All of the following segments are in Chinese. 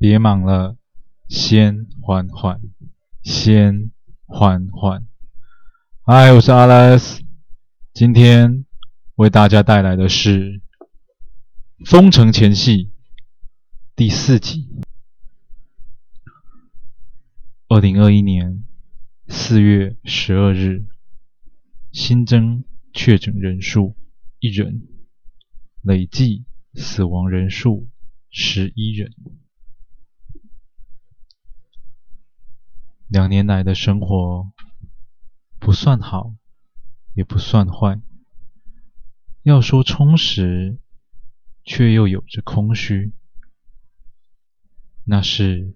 别忙了，先缓缓，先缓缓。嗨，我是 Alex，今天为大家带来的是《封城前戏》第四集。二零二一年四月十二日，新增确诊人数一人，累计死亡人数十一人。两年来的生活不算好，也不算坏。要说充实，却又有着空虚。那是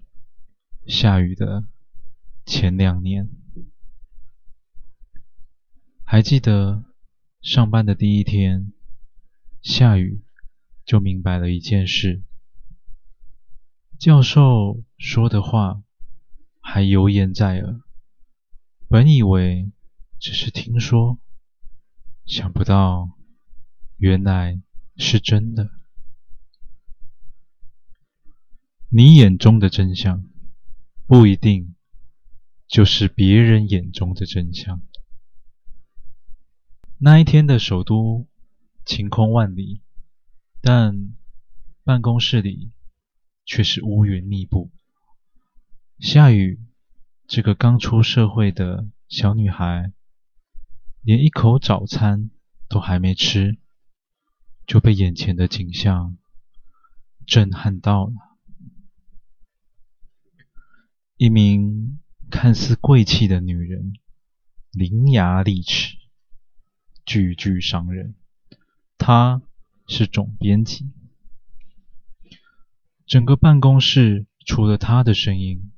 下雨的前两年。还记得上班的第一天，下雨就明白了一件事：教授说的话还犹言在耳。本以为只是听说，想不到原来是真的。你眼中的真相，不一定就是别人眼中的真相。那一天的首都晴空万里，但办公室里却是乌云密布。夏雨这个刚出社会的小女孩，连一口早餐都还没吃，就被眼前的景象震撼到了。一名看似贵气的女人，伶牙俐齿，句句伤人。她是总编辑，整个办公室除了她的声音，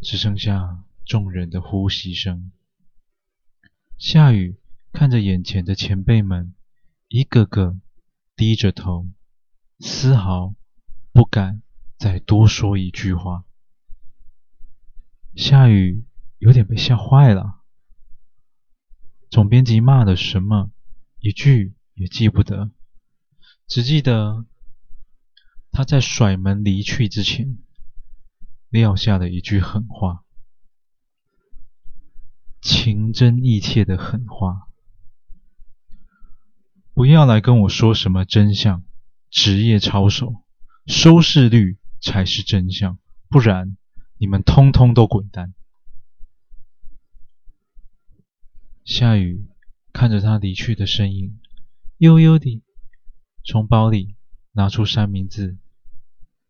只剩下众人的呼吸声。夏雨看着眼前的前辈们，一个个低着头，丝毫不敢再多说一句话。夏雨有点被吓坏了，总编辑骂了什么，一句也记不得，只记得他在甩门离去之前撂下了一句狠话，情真意切的狠话：“不要来跟我说什么真相，职业操守、收视率才是真相，不然。”你们通通都滚蛋！夏雨看着他离去的身影，悠悠地从包里拿出三明治，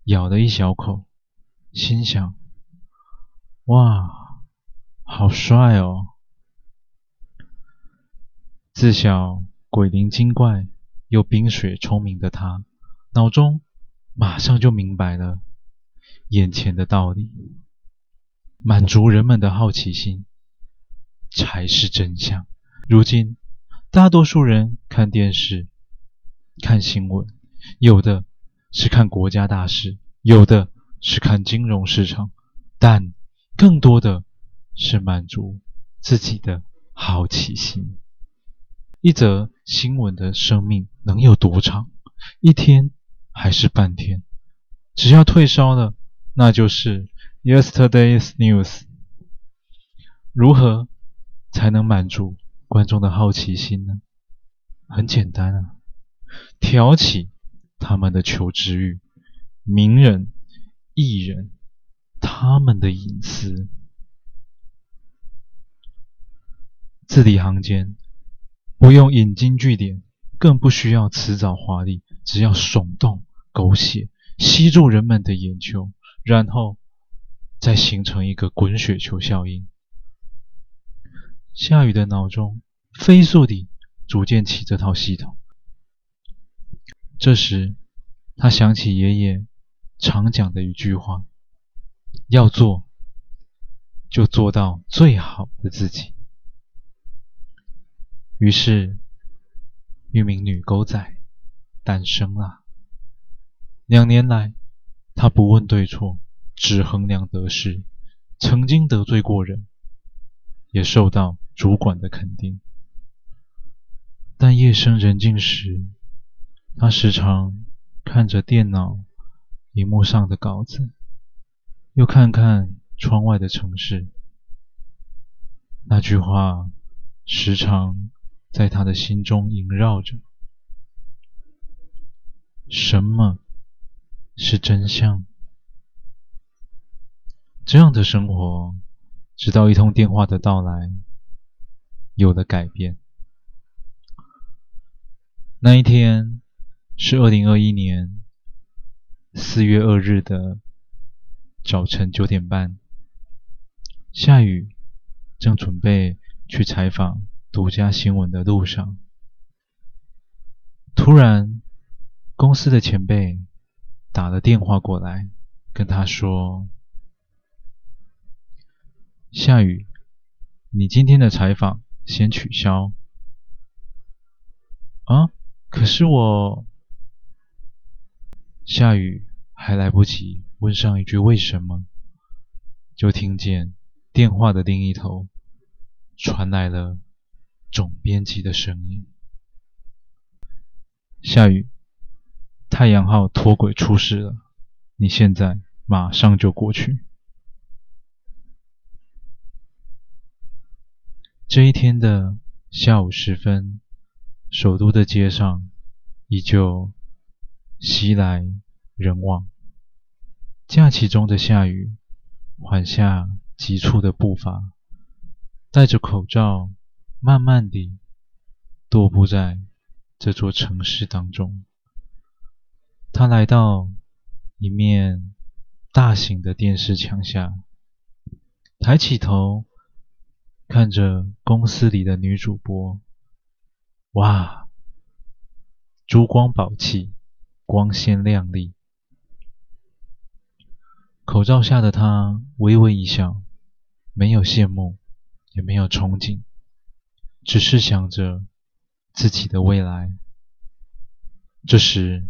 咬了一小口，心想：“哇，好帅哦！”自小鬼灵精怪又冰雪聪明的他，脑中马上就明白了眼前的道理。满足人们的好奇心才是真相。如今，大多数人看电视、看新闻，有的是看国家大事，有的是看金融市场，但更多的是满足自己的好奇心。一则新闻的生命能有多长？一天还是半天？只要退烧了，那就是。Yesterday's news，如何才能满足观众的好奇心呢？很简单啊，挑起他们的求知欲。名人、艺人，他们的隐私，字里行间不用引经据典，更不需要辞藻华丽，只要耸动、狗血，吸住人们的眼球，然后。再形成一个滚雪球效应。夏雨的脑中飞速地组建起这套系统。这时，他想起爷爷常讲的一句话：“要做，就做到最好的自己。”于是，一名女狗仔诞生了。两年来，她不问对错。只衡量得失，曾经得罪过人，也受到主管的肯定。但夜深人静时，他时常看着电脑萤幕上的稿子，又看看窗外的城市。那句话时常在他的心中萦绕着：什么是真相？这样的生活，直到一通电话的到来，有了改变。那一天是二零二一年四月二日的早晨九点半，夏雨正准备去采访独家新闻的路上，突然，公司的前辈打了电话过来，跟他说：“夏雨，你今天的采访先取消。”啊？可是我，夏雨还来不及问上一句为什么，就听见电话的另一头传来了总编辑的声音：“夏雨，太阳号脱轨出事了，你现在马上就过去。”这一天的下午时分。首都的街上依旧袭来人往，假期中的夏雨缓下急促的步伐，戴着口罩，慢慢地踱步在这座城市当中。他来到一面大型的电视墙下，抬起头看着公司里的女主播。哇，珠光宝气，光鲜亮丽。口罩下的他微微一笑，没有羡慕，也没有憧憬，只是想着自己的未来。这时，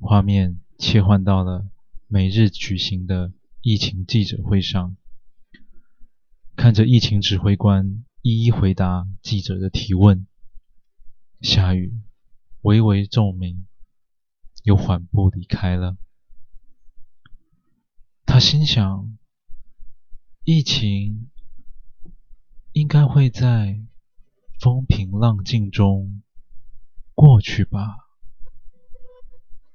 画面切换到了每日举行的疫情记者会上，看着疫情指挥官一一回答记者的提问。夏雨微微皱眉，又缓步离开了。他心想：疫情应该会在风平浪静中过去吧。